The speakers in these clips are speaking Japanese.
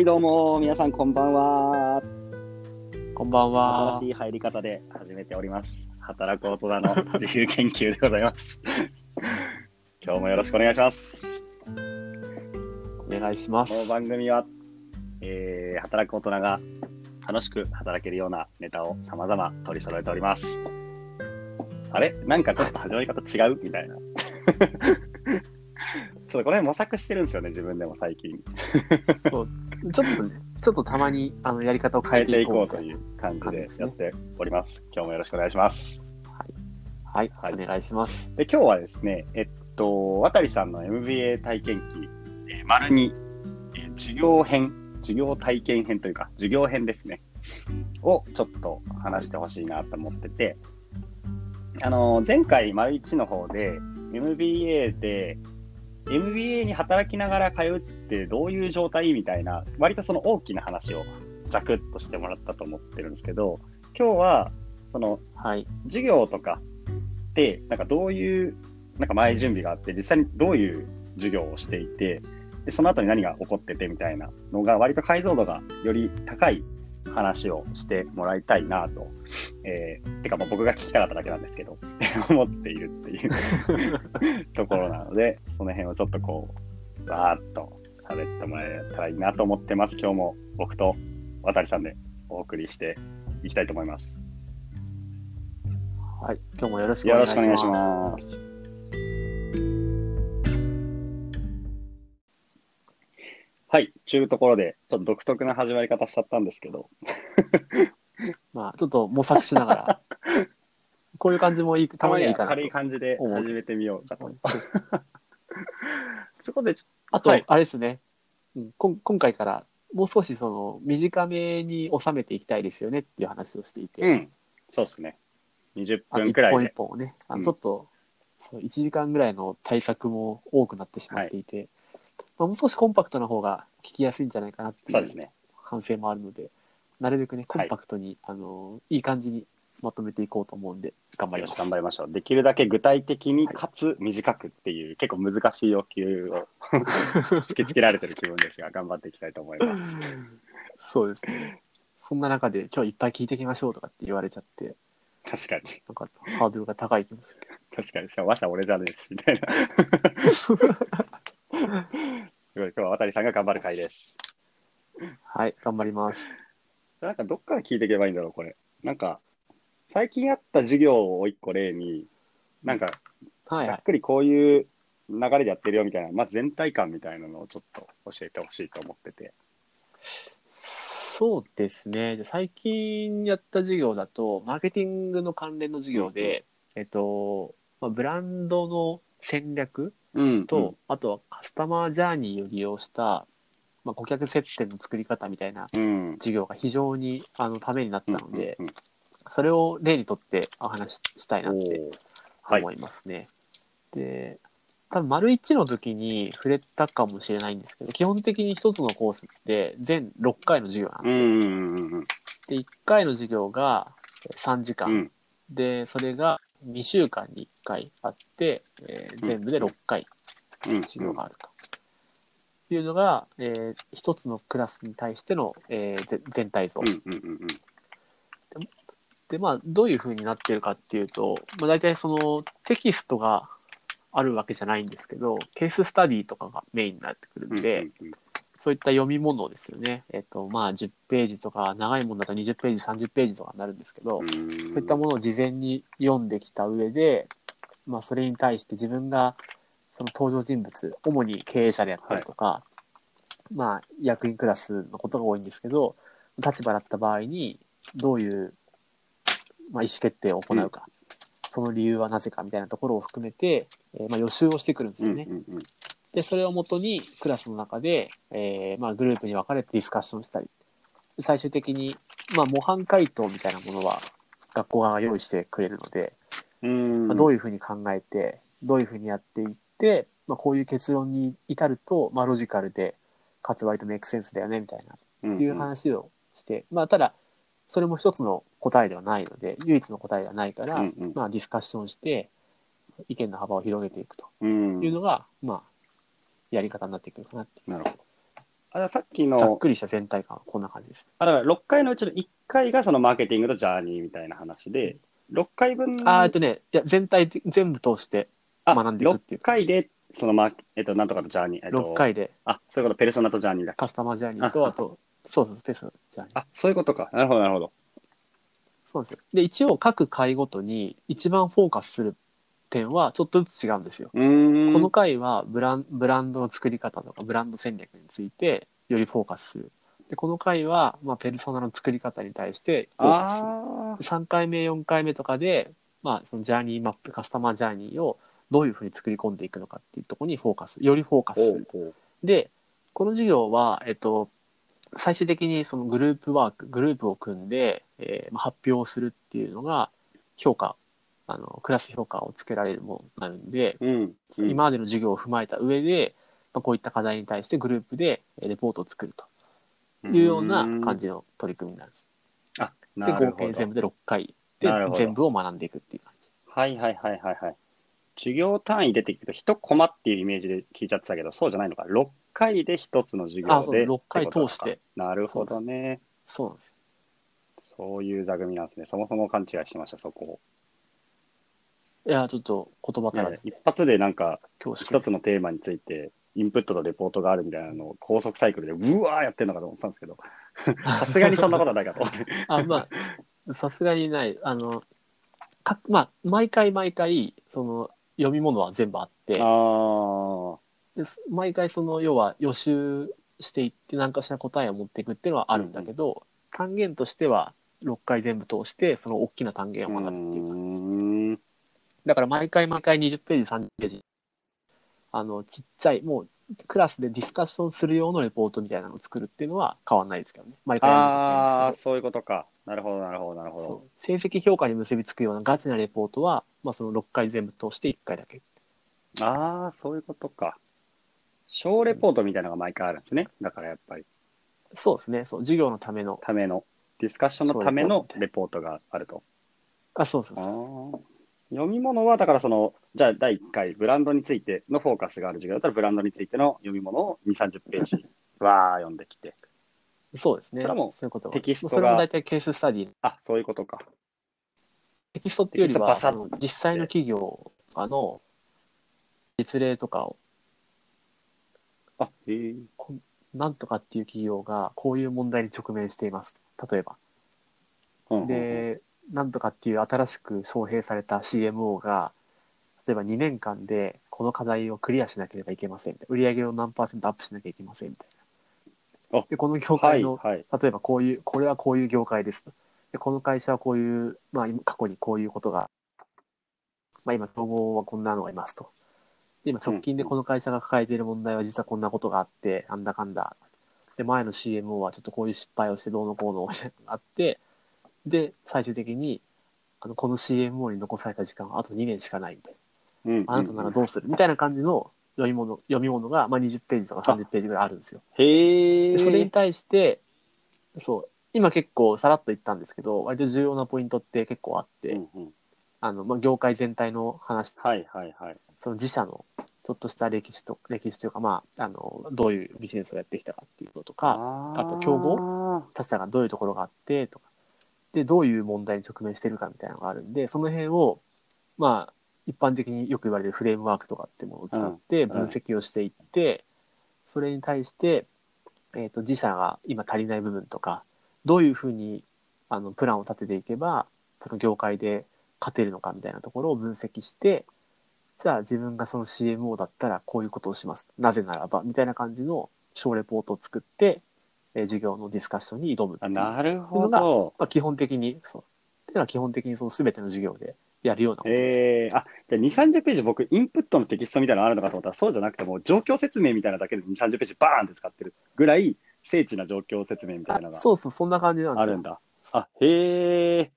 はい、どうも、皆さんこんばんは。こんばんは新し。い入り方で始めております。働く大人の自由研究でございます。今日もよろしくお願いします。お願いしますこ。の番組は、えー働く大人が楽しく働けるようなネタを様々取り揃えております。あれ？なんかちょっと始まり方違う？みたいな。ちょっとこれ模索してるんですよね、自分でも最近。そうちょっとね、ちょっとたまにあのやり方を変変えていこうという感じでやっております。今日もよろしくお願いします。はい、はいお願いします。で今日はですね、えっと、渡さんの MBA 体験記、えー丸に、えー授業編、授業体験編というか、授業編ですね、をちょっと話してほしいなと思ってて、あの、前回、丸1の方で、MBA で、MBA に働きながら通うってどういう状態みたいな、割とその大きな話をザクッとしてもらったと思ってるんですけど、今日は、そのはい。授業とかって、なんかどういう、なんか前準備があって、実際にどういう授業をしていて、でその後に何が起こっててみたいなのが、割と解像度がより高い話をしてもらいたいなと、えー、てかまあ僕が聞きたかっただけなんですけど、思っているっていう ところなので、その辺をちょっとこう、わーっと喋ってもらえたらいいなと思ってます。今日も僕と渡さんでお送りしていきたいと思います。はい。今日もよろしくおよ願いします。はい、ちゅうところで、ちょっと独特な始まり方しちゃったんですけど、まあ、ちょっと模索しながら、こういう感じもいい、たまにはいいかなと。軽い感じで始めてみようかと。そこでちょ、あと、はい。あれですね、うん。こん。今回からもう少しその短めに収めていきたいですよねっていう話をしていて、うん、そうですね。20あの一本一分くらいで。本をね、あうん。のちょっと、そう1時間ぐらいの対策も多くなってしまっていて、まあ、もう少しコンパクトな方が聞きやすいんじゃないかなっていうそうですね。反省もあるので、なるべくね、コはいンパクトに、あのいい感じにまとめていこうと思うんで、頑張りよします。頑張りましょう。できるだけ具体的にはいかつ短くっていう、結構難しい要求を 突きつけられてる気分ですが、頑張っていきたいと思います。そうですね。そんな中で、今日いっぱい聞いていきましょうとかって言われちゃって、確かに。なんかハードルが高い気もする。確かに。しかも、わしゃ俺じゃねえし、みたいな。が頑張る回です。はい、頑張ります。なんかどっから聞いていけばいいんだろう、これ。なんか、最近あった授業を一個例に、なんか、はいはい。ざっくりこういう流れでやってるよみたいな、まず全体感みたいなのをちょっと教えてほしいと思ってて。そうですね。で最近やった授業だと、マーケティングの関連の授業で、えっと、まあ、ブランドの戦略うんと、あとはカスタマージャーニーを利用した、まあ、顧客接点の作り方みたいなうん。授業が非常にあのためになったので、うんうんそれを例にとってお話ししたいなって思。いますね。で、多分丸1の時に触れたかもしれないんですけど、基本的に一つのコースって全6回の授業なんですよ。うんうんうんうんで、1回の授業が3時間。うん。で、それが2週間に1回あって、えー全部で6回うん。授業があると。いうのが、えー一つのクラスに対しての、えーぜ全体像。うんうんうんうん。で、まあ、どういう風になってるかっていうと、まあ、大体そのテキストがあるわけじゃないんですけど、ケーススタディとかがメインになってくるんで、うんうんそういった読み物ですよね。えっと、まあ、10ページとか、長いものだと20ページ、30ページとかになるんですけど、うんそういったものを事前に読んできた上で、まあ、それに対して自分が、その登場人物、主に経営者であったりとか、まあ、役員クラスのことが多いんですけど、立場だった場合に、どういう、まあ、意思決定を行うか、その理由はなぜかみたいなところを含めて、えーまあ、予習をしてくるんですよね。うんうんうんで、それをもとにクラスの中で、えーまあ、グループに分かれてディスカッションしたり、で最終的に、まあ、模範回答みたいなものは学校側が用意してくれるので、うん。まあ、どういうふうに考えて、どういうふうにやっていって、まあ、こういう結論に至ると、まあ、ロジカルで、かつ割とメイクセンスだよね、みたいな、っていう話をして、まあ、ただ、それも一つの答えではないので、唯一の答えではないから、うんうん。まあ、ディスカッションして、意見の幅を広げていくとうん。いうのが、まあ、やり方になってくるかなっていう。なるほど。あさっきざっの、くりした全体感はこんな感じです。あだから6回のうちの1回がそのマーケティングとジャーニーみたいな話で、6回分あーえっとね、いや、全体的、全部通してあ学んでいくっていう6回で、そのマーケ、えっと、なんとかとジャーニー、えっと、6回であ、そういうこと、ペルソナとジャーニーだ。カスタマージャーニーと、ああと、そうそう、ペースのジャーニー。あ、そういうことか。なるほど、なるほど。そうなんですよ。で、一応各回ごとに一番フォーカスする点はちょっとずつ違うんですよ。この回はブランブランドの作り方とかブランド戦略についてよりフォーカスする。で、この回は、まあ、ペルソナの作り方に対してフォーカスする。あで3回目、4回目とかで、まあ、そのジャーニーマップ、カスタマージャーニーをどういうふうに作り込んでいくのかっていうところにフォーカス、よりフォーカあ、スする。で、この授業は、えっと、最終的にそのグループワーク、グループを組んで、えーまあ発表をするっていうのが、評価、あの、クラス評価をつけられるものになるんで、うん。うん、今までの授業を踏まえた上で、まあ、こういった課題に対してグループでえーレポートを作るというような感じの取り組みになる。あ、で、なるほど。合計全部で6回で全部を学んでいくっていう感じ。はいはいはいはいはい。授業単位出てくると、一コマっていうイメージで聞いちゃってたけど、そうじゃないのか。6回で一つの授業で。6回通して。なるほどね。そうなんです。そういう座組なんですね。そもそも勘違いしてました、そこを。いや、ちょっと言葉から一発でなんか、一つのテーマについて、インプットとレポートがあるみたいなのを高速サイクルで、うわーやってるのかと思ったんですけど、さすがにそんなことはないかと思って。あ、まあ、さすがにない。あの、かまあ、毎回毎回、その、読み物は全部あってあ、毎回その、要は予習していって何かしら答えを持っていくっていうのはあるんだけど、単元としては6回全部通して、その大きな単元を学ぶっていうか。うーん。だから毎回毎回20ページ、30ページ、あの、ちっちゃい、もう、クラスでディスカッションする用のレポートみたいなのを作るっていうのは変わんないですけどね。毎回ああ、そういうことか。なるほど、なるほど、なるほど。成績評価に結びつくようなガチなレポートは、まあ、その6回全部通して1回だけ。ああ、そういうことか。小レポートみたいなのが毎回あるんですね。だからやっぱり、そうですね。そう、授業のための。ための、ディスカッションのためのレポートがあると。あ、そうそうあそう。ー読み物は、だからその、じゃあ第1回、ブランドについてのフォーカスがある授業だったら、ブランドについての読み物を2、30ページ、わー読んできて。そうですね。それはもうそういうことがテキストがそれも大体ケーススタディ。あ、そういうことか。テキストっていうよりは、実際の企業あの実例とかを、あ、へえ。なんとかっていう企業がこういう問題に直面しています。例えば。うんうんうん、で、なんとかっていう新しく招聘された CMO が、例えば2年間でこの課題をクリアしなければいけません。売上を何パーセントアップしなきゃいけませんみたいなあ。で、この業はい、界の、はい。例えばこういう、これはこういう業界ですと。で、この会社はこういう、まあ今過去にこういうことが、まあ今統合はこんなのがいますと。で、今直近でこの会社が抱えている問題は実はこんなことがあって、なんだかんだ。で、前の CMO はちょっとこういう失敗をしてどうのこうのあって、で、最終的に、あの、この CMO に残された時間はあと2年しかないみたいうんうんうんな。あなたならどうするみたいな感じの読み物、読み物が、まあ20ページとか30ページぐらいあるんですよ。へえ。でそれに対して、そう、今結構さらっと言ったんですけど、割と重要なポイントって結構あって、うんうんあの、まあ、業界全体の話、はい、はい、はい。その自社のちょっとした歴史と、歴史というか、まあ、あの、どういうビジネスをやってきたかっていうのとか、ああと競合合他社がどういうところがあって、とか、で、どういう問題に直面してるかみたいなのがあるんで、その辺を、まあ、一般的によく言われるフレームワークとかってものを使ってうん分析をしていって、それに対して、えっ、と、自社が今足りない部分とか、どういうふうに、あの、プランを立てていけば、その業界で勝てるのかみたいなところを分析して、じゃあ自分がその CMO だったらこういうことをします。なぜならば、みたいな感じの小レポートを作って、えー授業のディスカッションに挑むってあいうなるほど。まあ、基本的に、そう。っていうのは基本的にその全ての授業でやるようなことです。えー、あ、じゃあ2、30ページ僕、インプットのテキストみたいなのあるのかと思ったら、そうじゃなくてもう状況説明みたいなだけで2、30ページバーンって使ってるぐらい、精緻な状況説明みたいなのがあそうそう、そんな感じなんですよ。あるんだ。あ、へえ。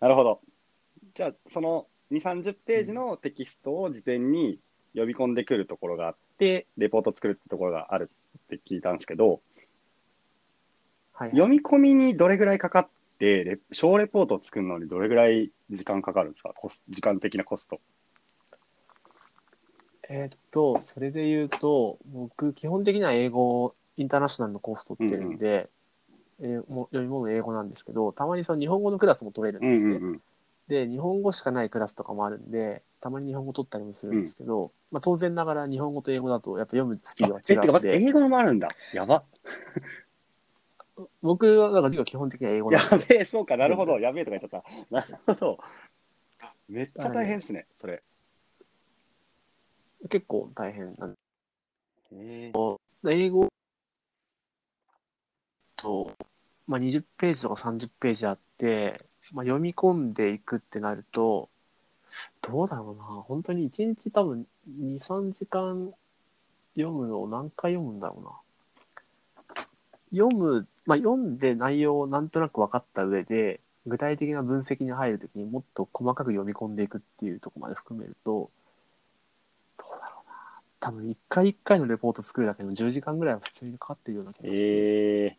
なるほど。じゃあ、その2、30ページのテキストを事前に呼び込んでくるところがあって、レポート作るってところがあるって聞いたんですけど、はい。読み込みにどれぐらいかかって、レ小レポートを作るのにどれぐらい時間かかるんですか？コス時間的なコスト。えーっと、それで言うと、僕、基本的には英語、インターナショナルのコース取ってるんで、えーも読み物英語なんですけど、たまにその日本語のクラスも取れるんですね。うんうんうん。で、日本語しかないクラスとかもあるんで、たまに日本語取ったりもするんですけど、まあ当然ながら日本語と英語だとやっぱ読むスピードがえ、てか違うの待って、で、英語もあるんだ。やば。僕はだか基本的には英語やなんで、べえ、そうか、なるほど。やべえとか言っちゃった。なるほど。めっちゃ大変ですね、それ。結構大変なんでへえ英語と、まあ、20ページとか30ページあって、まあ、読み込んでいくってなると、どうだろうな、本当に1日多分2、3時間読むのを何回読むんだろうな。読む、まあ、読んで内容をなんとなく分かった上で、具体的な分析に入るときにもっと細かく読み込んでいくっていうところまで含めると、どうだろうな。多分1回1回のレポート作るだけでも10時間ぐらいは普通にかかってるような気がして。ええ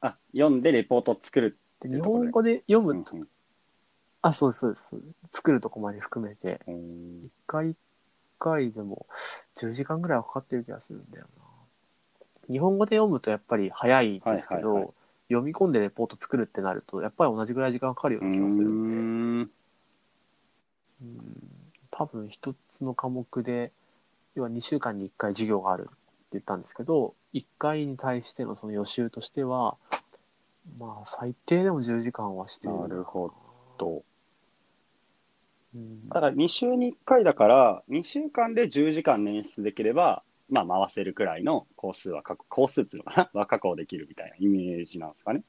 あ、読んでレポートを作る。で日本語で読む、うんうんあ、そうです、そうです。作るとこまで含めて、うん一回一回でも10時間ぐらいはかかってる気がするんだよな。日本語で読むとやっぱり早いですけど、はいはいはい読み込んでレポート作るってなると、やっぱり同じぐらい時間かかるよううな気がするんで、ん。うん多分一つの科目で、要は2週間に1回授業があるって言ったんですけど、1回に対してのその予習としては、まあ最低でも10時間はしてる。なるほと。うんだから2週に1回だから、2週間で10時間捻出できれば、まあ回せるくらいの工数は確、工数っていうのかな？は確保できるみたいなイメージなんですかね？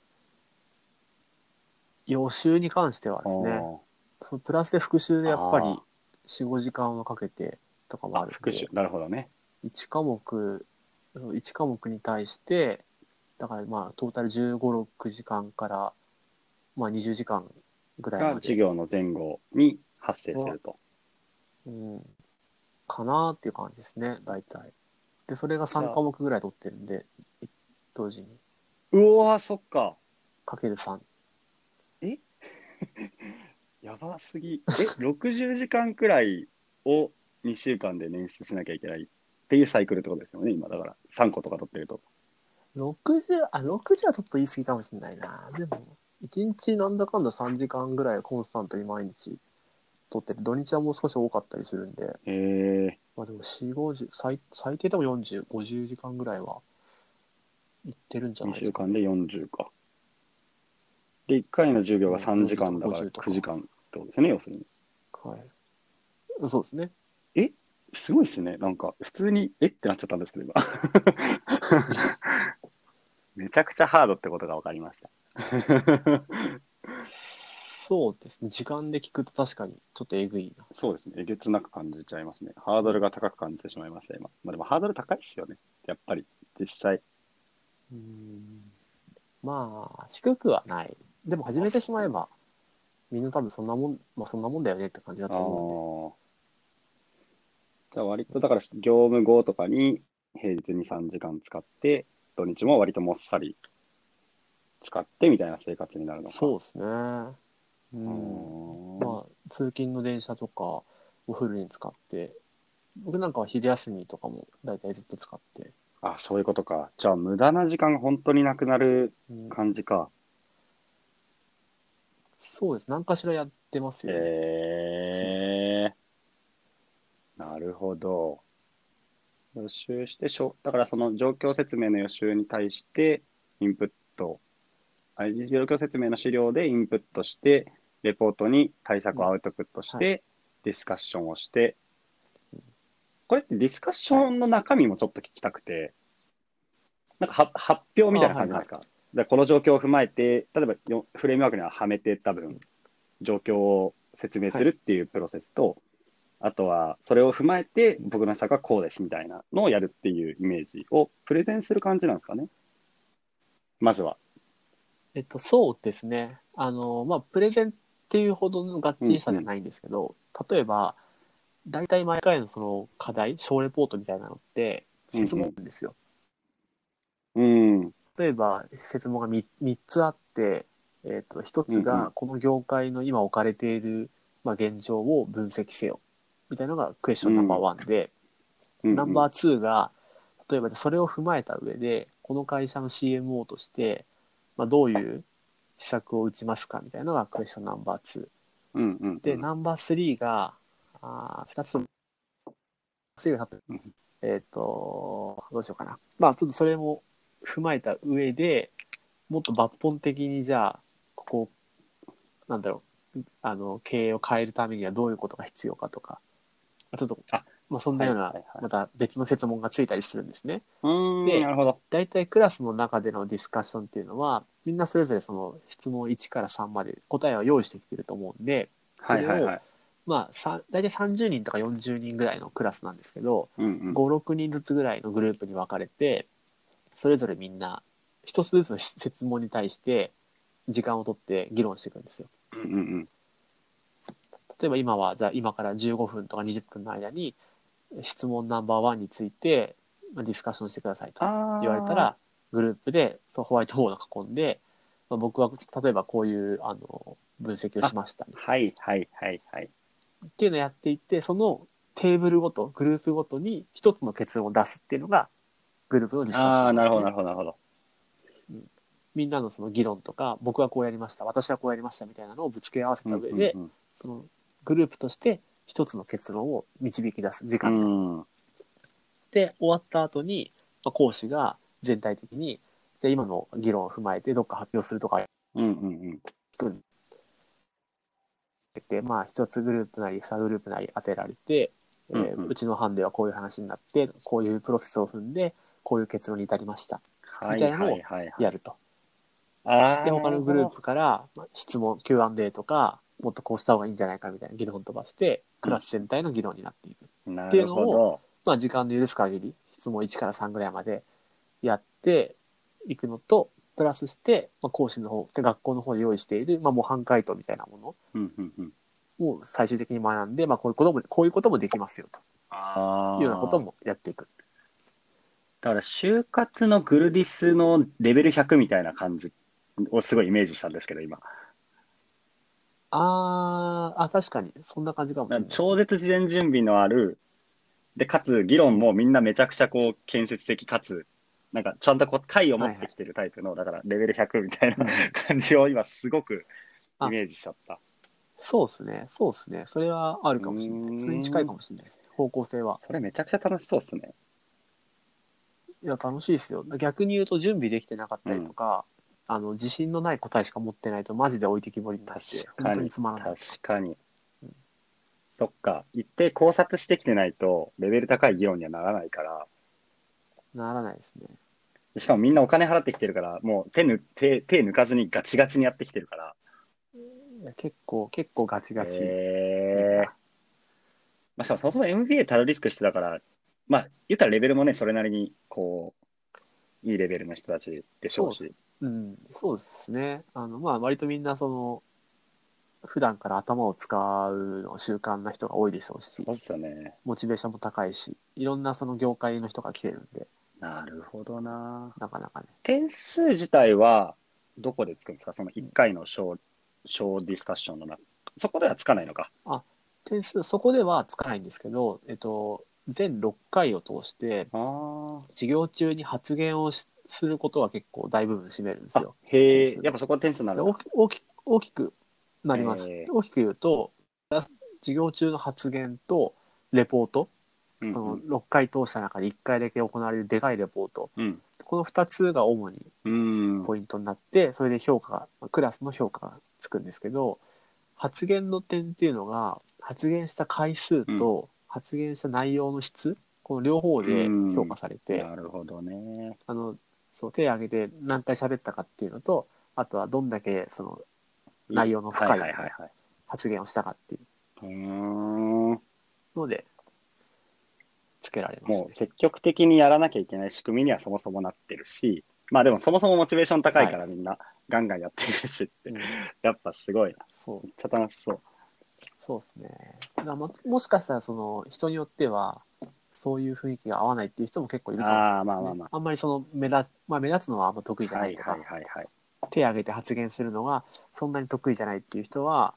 予習に関してはですね、そのプラスで復習でやっぱりあ4、5時間はかけてとかもああるんで復習。なるほどね。1科目、1科目に対して、だからまあトータル15、6時間から、まあ20時間ぐらいが授業の前後に発生すると。うん、かなっていう感じですね、大体。で、それが3科目ぐらい取ってるんで、い同時に。うわー、そっか。かける3。やばすぎ。え、60時間くらいを2週間で捻出しなきゃいけないっていうサイクルってことですよね、今。だから、3個とか取ってると。60、あ、60はちょっと言い過ぎかもしれないな。でも、1日なんだかんだ3時間ぐらいコンスタントに毎日取ってる。土日はもう少し多かったりするんで、へえ。まあでも4、50、最最低でも40、50時間ぐらいは行ってるんじゃな2いですか。週間で40か。で、1回の授業が3時間だから50とか9時間ってことですね、要するに。はい。そうですね。すごいですね。なんか、普通に、え？ってなっちゃったんですけど、今。めちゃくちゃハードってことが分かりました。そうですね。時間で聞くと確かにちょっとえぐいな。そうですね。えげつなく感じちゃいますね。ハードルが高く感じてしまいました、今。まあでもハードル高いですよね。やっぱり、実際。うーん。まあ、低くはない。でも始めてしまえば、みんな多分そんなもん、まあそんなもんだよねって感じだあと思うんで。ーじゃあ割と、だから業務後とかに平日に3時間使って、土日も割ともっさり使ってみたいな生活になるのか。そうですね。ううん。んまあ、通勤の電車とかをフルに使って、僕なんかは昼休みとかも大体ずっと使って、あ、そういうことか。じゃあ無駄な時間が本当になくなるうん感じか。そうです。何かしらやってますよね。へえなるほど。予習してしょ、だからその状況説明の予習に対して、インプット、あ状況説明の資料でインプットして、レポートに対策をアウトプットして、ディスカッションをして、これってディスカッションの中身もちょっと聞きたくて、なんかは発表みたいな感じなんですか、だからこの状況を踏まえて、例えばよフレームワークにははめて多分、状況を説明するっていうプロセスと、あとはそれを踏まえて僕の施策はこうですみたいなのをやるっていうイメージをプレゼンする感じなんですかね？まずは。えっと、そうですね。あの、まあ、プレゼンっていうほどのがっちりさじゃないんですけど、例えば、大体毎回のその課題、小レポートみたいなのって、説問なんですよ。うん。例えば、説問が 3, 3つあって、えっと、1つうんうんが、この業界の今置かれている、まあ、現状を分析せよ。みたいなのがクエスチョンナンバーワンで、ナンバー2が、例えばそれを踏まえた上で、この会社の CMO として、まあ、どういう施策を打ちますかみたいなのがクエスチョンナンバー2。うんうんうん、で、ナンバー3が、あ2つとも、3がうんえっ、と、どうしようかな。まあ、ちょっとそれも踏まえた上で、もっと抜本的にじゃあ、ここ、なんだろう、あの、経営を変えるためにはどういうことが必要かとか、ちょっと、あまあ、そんなような、また別の設問がついたりするんですね。でなるほど。大体クラスの中でのディスカッションっていうのは、みんなそれぞれその質問1から3まで答えを用意してきてると思うんで、はいはいはい。まあ、さ大体30人とか40人ぐらいのクラスなんですけど、うんうん5、6人ずつぐらいのグループに分かれて、それぞれみんな一つずつの質問に対して時間を取って議論していくんですよ。うんうん例えば今は、じゃあ今から15分とか20分の間に質問ナンバーワンについてまあディスカッションしてくださいと言われたら、グループでそうホワイトボードを囲んで、まあ、僕は例えばこういうあの分析をしましたみたいなはいはいはいはい。っていうのをやっていって、そのテーブルごと、グループごとに一つの結論を出すっていうのが、グループのディスカッション。ああ、んですね、なるほどなるほどなるほど。みんなのその議論とか、僕はこうやりました、私はこうやりましたみたいなのをぶつけ合わせた上で、うん。そのグループとして一つの結論を導き出す時う間がんうん。で、終わった後に、まあ、講師が全体的に、じゃあ今の議論を踏まえてどっか発表するとかうんうんうん。で、まあ、一つグループなり、二グループなり当てられて、えーうんうちの班ではこういう話になって、こういうプロセスを踏んで、こういう結論に至りました。はいみたいなのをはいはいはい。やると。で、他のグループからまあ質問、Q&A とか、もっとこうした方がいいんじゃないかみたいな議論を飛ばして、クラス全体の議論になっていく。っていうのを。まあ、時間の許す限り、質問1から3ぐらいまでやっていくのと、プラスして、まあ、講師の方、で学校の方で用意している、まあ、模範解答みたいなものうんうんうん。を最終的に学んで、まあ、こういうことも、こういうこともできますよ、ああ。というようなこともやっていく。だから、就活のグルディスのレベル100みたいな感じをすごいイメージしたんですけど、今。あー、あ、確かに、そんな感じかもしれない。超絶事前準備のある、で、かつ議論もみんなめちゃくちゃこう建設的かつ、なんかちゃんとこう解を持ってきてるタイプの、だからレベル100みたいな感じを今すごくイメージしちゃった。そうですね、そうですね。それはあるかもしれない。それに近いかもしれないです。方向性は。それめちゃくちゃ楽しそうっすね。いや、楽しいですよ。逆に言うと、準備できてなかったりとか、あの、自信のない答えしか持ってないと、マジで置いてきぼりになって、本当に。つまらない。確かにうん。そっか。一定考察してきてないと、レベル高い議論にはならないから、ならないですね。しかもみんなお金払ってきてるから、もう手ぬ手手抜かずにガチガチにやってきてるから。いや結構、結構ガチガチ。へーまあ、しかもそもそも MBA たどり着く人だから、まあ、言ったらレベルもね、それなりに、こう、いいレベルの人たちでしょうし。うん、そうですね。あの、まあ、割とみんな、その、普段から頭を使うの習慣な人が多いでしょうしそ、うっすよね。モチベーションも高いし、いろんなその業界の人が来てるんで、なるほどな。なかなかね。点数自体は、どこでつくんですか？その1回の小、小ディスカッションの中。そこではつかないのか。点数、そこではつかないんですけど、えっと、全6回を通して、あ授業中に発言をしすることは結構大部分占めるんですあよ。。へえやっぱそこは点数になる大き大き大きくなります。大きく言うと、授業中の発言とレポート、うんその6回通した中で1回だけ行われるでかいレポート、うん。この2つが主にうん。ポイントになって、それで評価が、まあクラスの評価がつくんですけど、発言の点っていうのが、発言した回数と発言した内容の質、この両方で評価されて、なるほどね。あの、そう、手を挙げて何回喋ったかっていうのと、あとはどんだけその内容の深いはいはいはいはい。発言をしたかっていうので、つけられます、ねう。積極的にやらなきゃいけない仕組みにはそもそもなってるし、まあでもそもそもモチベーション高いからみんなガンガンやってるしって、うんやっぱすごいな。そう、めっちゃ楽しそう。そうですね。ももしかしたらその人によっては、そういう雰囲気が合わないっていう人も結構いるかもしれないああ、まあまあまあんまりその目立,、まあ、目立つのはあんま得意じあ。ゃないとか、はいはいはいはい。手を挙げて発言するのがそんなに得意じゃないっていう人は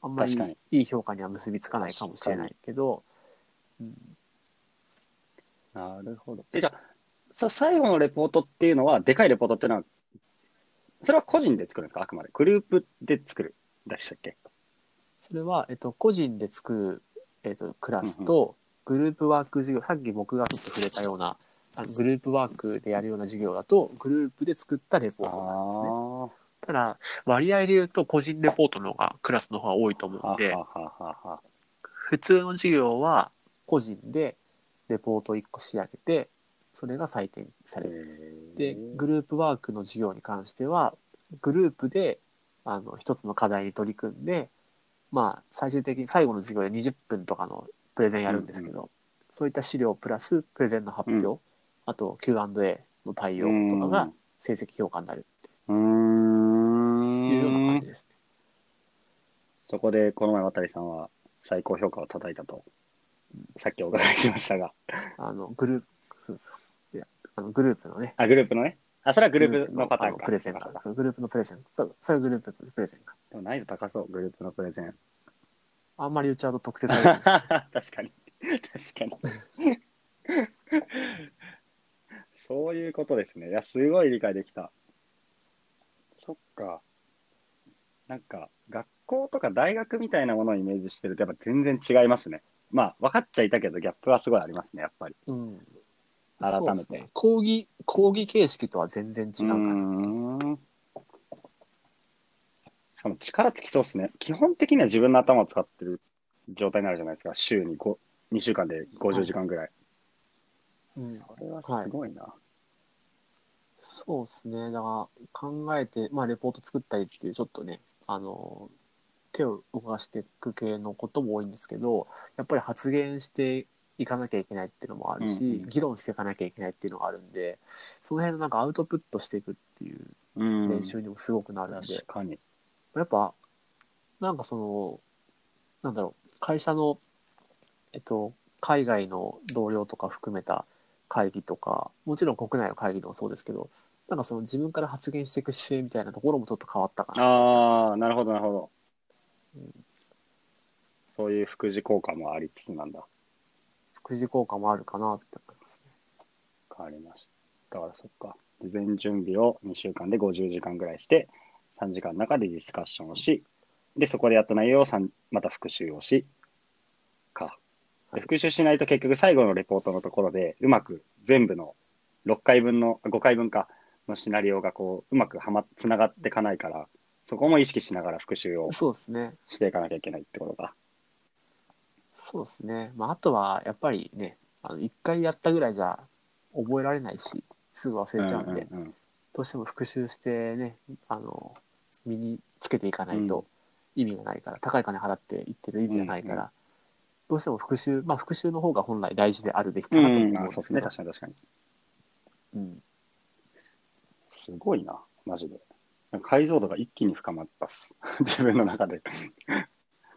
あんまり確かにいい評価には結びつかないかもしれないけどうん。なるほど。え、じゃあ、そ最後のレポートっていうのは、でかいレポートっていうのは、それは個人で作るんですか？あくまで。グループで作る。でしたっけ？それは、えっと、個人で作る、えっと、クラスと、グループワーク授業、さっき僕がちょっと触れたような、あのグループワークでやるような授業だと、グループで作ったレポートなんですね。あただ、割合で言うと、個人レポートの方が、クラスの方が多いと思あ。うんで、ははははは。普通の授業は、個人でレポート1個仕上げて、それが採点される。で、グループワークの授業に関しては、グループで、あの、一つの課題に取り組んで、まあ、最終的に最後の授業で20分とかのプレゼンやるんですけど、そういった資料プラスプレゼンの発表、うんあと Q&A の対応とかが成績評価になるうーっていうような感んじ。ですね。そこで、この前、渡さんは最高評価を叩いたと、さっきお伺いしましたが。あの、グループ、そうそういや、あの、グループのね、あ、グループのね？あ、それはグループのパターンか。あプレゼンかか。グループのプレゼン。そう、それグループのプレゼンか。でも難易度高そう、グループのプレゼン。あんまり言っちゃうと特定される。確かに。確かに。そういうことですね。いや、すごい理解できた。そっか。なんか、学校とか大学みたいなものをイメージしてると、やっぱ全然違いますね。まあ、分かっちゃいたけど、ギャップはすごいありますね、やっぱり。うん。改めてそうですね。講義、講義形式とは全然違うから。うーんしかも力つきそうですね。基本的には自分の頭を使ってる状態になるじゃないですか。週に5 2週間で50時間ぐらい。うんそれはすごいな。そうですね。だから考えて、まあレポート作ったりっていうちょっとね、あの、手を動かしていく系のことも多いんですけど、やっぱり発言していかなきゃいけないっていうのもあるし、うんうん議論していかなきゃいけないっていうのがあるんで、その辺のなんかアウトプットしていくっていううん。練習にもすごくなるんで、確かに。やっぱ、なんかその、なんだろう、会社の、えっと、海外の同僚とか含めた会議とか、もちろん国内の会議でもそうですけど、なんかその自分から発言していく姿勢みたいなところもちょっと変わったかな。ああ、なるほど、なるほどうん。そういう副次効果もありつつなんだ。副次効果もあるかなって思いますね。わかりました。だからそっか。事前準備を2週間で50時間ぐらいして、3時間の中でディスカッションをし、で、そこでやった内容をまた復習をし、か。で復習しないと結局最後のレポートのところで、うまく全部の6回分の、5回分か、のシナリオがこう、うまくはま、つながっていかないから、そこも意識しながら復習をそうですね。していかなきゃいけないってことか。そうですね。まあ、あとは、やっぱりね、あの、一回やったぐらいじゃ覚えられないし、すぐ忘れちゃうんで、うんうんうんどうしても復習してね、あの、身につけていかないと意味がないから、高い金払っていってる意味がないから、うんうどうしても復習、まあ復習の方が本来大事であるべきかなと思うんですけど、確かに確かに。うんすごいな、マジで。解像度が一気に深まったっす。自分の中で。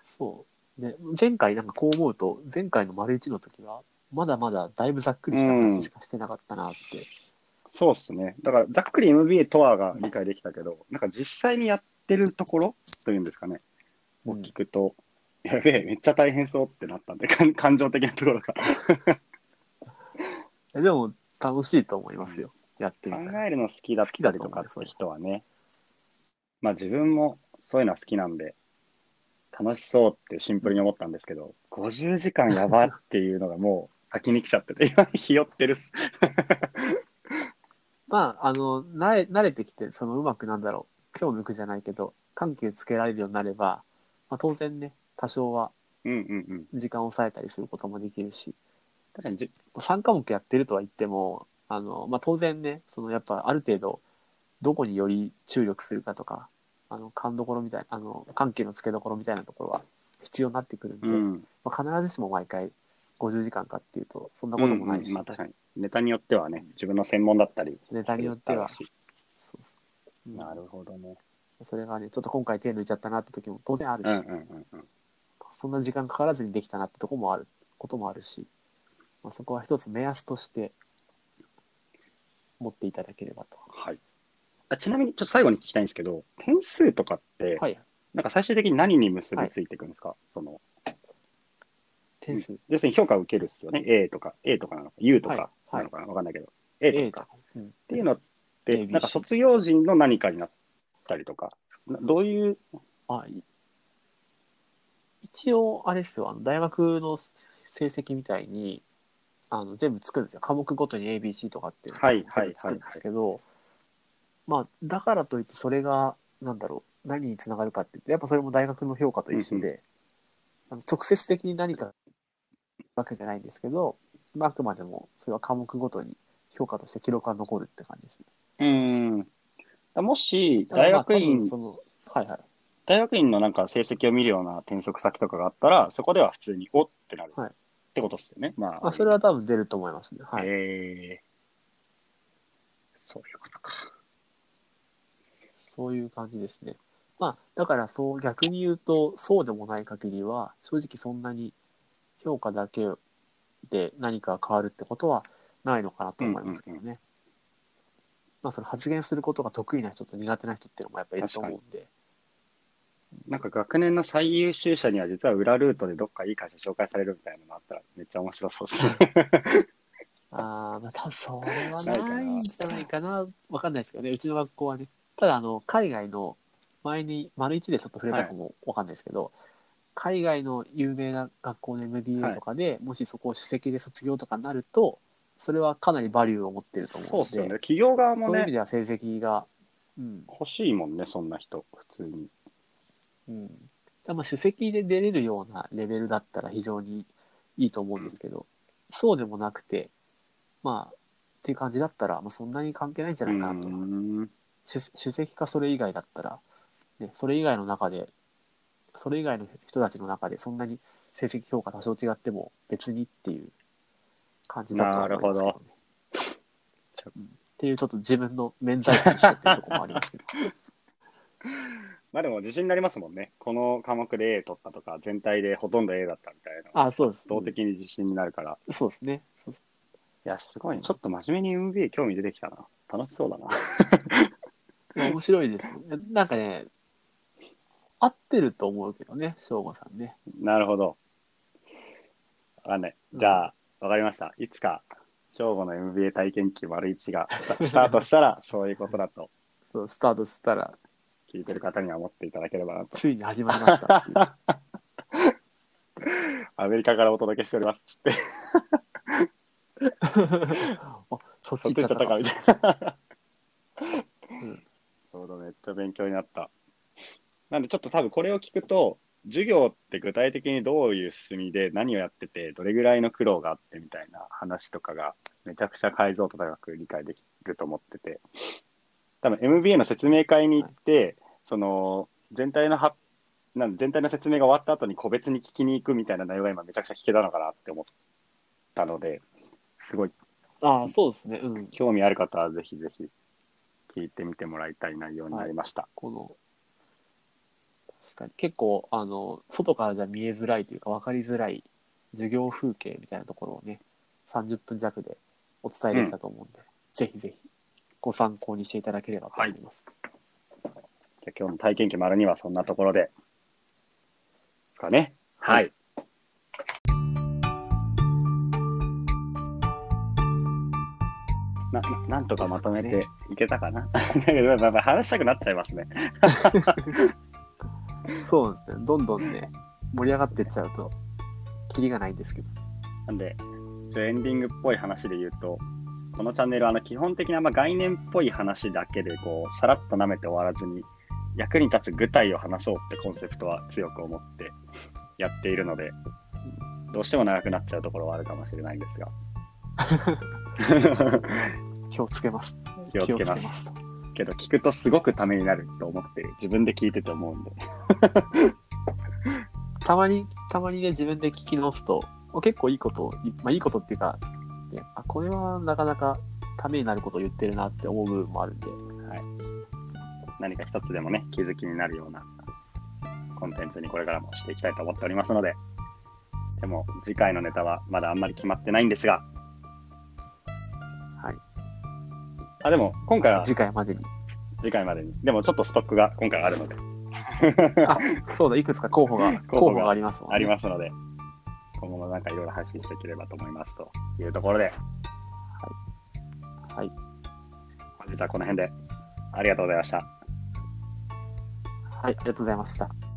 そう。で、前回なんかこう思うと、前回の丸一の時は、まだまだだいぶざっくりした話しかしてなかったなって。そうっすね。だから、ざっくり MBA とはが理解できたけど、なんか実際にやってるところというんですかね、を聞くと、やべえ、めっちゃ大変そうってなったんで、感感情的なところが。え でも、楽しいと思いますよ。やってみ考。えるの好きだったりとかって人はね、まあ自分もそういうのは好きなんで、楽しそうってシンプルに思ったんですけど、50時間やばっていうのがもう先に来ちゃってて、今ひよってるっす。まあ、あの、慣れ、慣れてきて、そのうまくなんだろう、手を抜くじゃないけど、緩急つけられるようになれば、まあ当然ね、多少はうんうんうん。時間を抑えたりすることもできるし、確かにじ、3科目やってるとは言っても、あの、まあ、当然ね、そのやっぱある程度、どこにより注力するかとか、あの、勘どころみたいな、あの、緩急のつけどころみたいなところは必要になってくるんで、うん。まあ、必ずしも毎回50時間かっていうと、そんなこともないし、うんうんまあ確かに。ネタによってはね、自分の専門だったり。ネタによってはなるほどね。それがね、ちょっと今回手抜いちゃったなって時も当然あるし、うんうんうんうん。そんな時間かからずにできたなってとこもある、こともあるし、まあ、そこは一つ目安として持っていただければと。はい。あちなみに、ちょっと最後に聞きたいんですけど、点数とかって、はい。なんか最終的に何に結びついていくんですか、その、点数。要するに評価を受けるっすよね。A とか、A とかなのか、U とかはいなのかなわかんないけど、A とか。っていうのって、なんか卒業時の何かになったりとか、などういう、あ、い一応、あれですよ、あの大学の成績みたいに、あの全部作るんですよ。科目ごとに ABC とかっていうのをはいはい全部作るんですけど、まあ、だからといってそれが、なんだろう、何につながるかって言って、やっぱそれも大学の評価と一緒で、うん。あの直接的に何かわけじゃないんですけど、まあ、あくまでもそれは科目ごとに評価として記録が残るって感じですね。うーん。もし、大学院その、はいはい。大学院のなんか成績を見るような転職先とかがあったら、そこでは普通におってなる。はいってことですよね。まあ、あ、それは多分出ると思いますね。はい。えー、そういうことか。そういう感じですね。まあ、だからそう、逆に言うと、そうでもない限りは、正直そんなに評価だけで何かが変わるってことはないのかなと思いますけどね。まあ、その発言することが得意な人と苦手な人っていうのもやっぱいると思うんで。なんか学年の最優秀者には実は裏ルートでどっかいい会社紹介されるみたいなのあったらめっちゃ面白そうですね。ああ、まあ、多分それはないんじゃないかな。わかんないですけどね。うちの学校はね。ただ、あの、海外の、前に、丸一でちょっと触れたかもわかんないですけど、海外の有名な学校の MBA とかで、もしそこを首席で卒業とかになると、それはかなりバリューを持ってると思うので、そうですよね。企業側もそういう意味ね、では成績が、うん、欲しいもんね、そんな人、普通に。うん。だまあ首席で出れるようなレベルだったら非常にいいと思うんですけど、そうでもなくて、まあ、っていう感じだったら、まあ、そんなに関係ないんじゃうないかなと。ーん。主主席かそれ以外だったら、ね、それ以外の中で、それ以外の人たちの中でそんなに成績評価多少違っても別にっていう感じだと思いますけど、ね。なるほうんっていうちょっと自分の免罪符にしてっていうところもありますけど。まあでも自信になりますもんね。この科目で A 取ったとか、全体でほとんど A だったみたいな。あ、そうです。動的に自信になるから。そうですね。そうですいや、すごいね。ちょっと真面目に MBA 興味出てきたな。楽しそうだな。ま あ面白いです。なんかね、合ってると思うけどね、省吾さんね。なるほど。わかんない。じゃあ、わかりました。いつか、正午の MBA 体験記丸1が スタートしたら、そういうことだとそうスタートしたら、聞いてる方には思っていただければなと。ついに始まりました。アメリカからお届けしております。つって、あそっち行っちゃったかみたいな。うんちょうどめっちゃ勉強になった。なんでちょっと多分これを聞くと、授業って具体的にどういう進みで何をやってて、どれぐらいの苦労があってみたいな話とかがめちゃくちゃ解像度高く理解できると思ってて、多分 MBA の説明会に行って、その全体のはなん全体の説明が終わった後に個別に聞きに行くみたいな内容が今めちゃくちゃ聞けたのかなって思ったので、すごいああ、そうですね。うん。興味ある方はぜひぜひ聞いてみてもらいたい内容になりました。この、確かに結構、あの、外からじゃ見えづらいというか分かりづらい授業風景みたいなところをね、30分弱でお伝えできたと思うんで、ぜひぜひご参考にしていただければと思います。じゃあ今日の体験記丸にはそんなところで。ですかね。ははいい。な、ななんとかまとめていけたかな。だけど、やっぱ話したくなっちゃいますね。そうなんですね。どんどんね、盛り上がっていっちゃうと、キリがないんですけど。なんで、ちょエンディングっぽい話で言うと、このチャンネルはあの基本的なまあ概念っぽい話だけでこうさらっと舐めて終わらずに役に立つ具体を話そうってコンセプトは強く思ってやっているので、どうしても長くなっちゃうところはあるかもしれないんですが、気をつけます。気をつけます。けど聞くとすごくためになると思って自分で聞いてて思うんで、たまに、たまにね、自分で聞き直すと、結構いいことまあいいことっていうか、ねあ、これはなかなかためになることを言ってるなって思う部分もあるんで、何か一つでもね、気づきになるようなコンテンツにこれからもしていきたいと思っておりますので、でも次回のネタはまだあんまり決まってないんですが、はい。あ、でも今回は次回までに。次回までに、でもちょっとストックが今回あるので、あ、そうだ、いくつか候補が、候補がありますもんね。ありますので、今後もなんかいろいろ配信していければと思いますというところで、はい。本日はこの辺でありがとうございました。はい、ありがとうございました。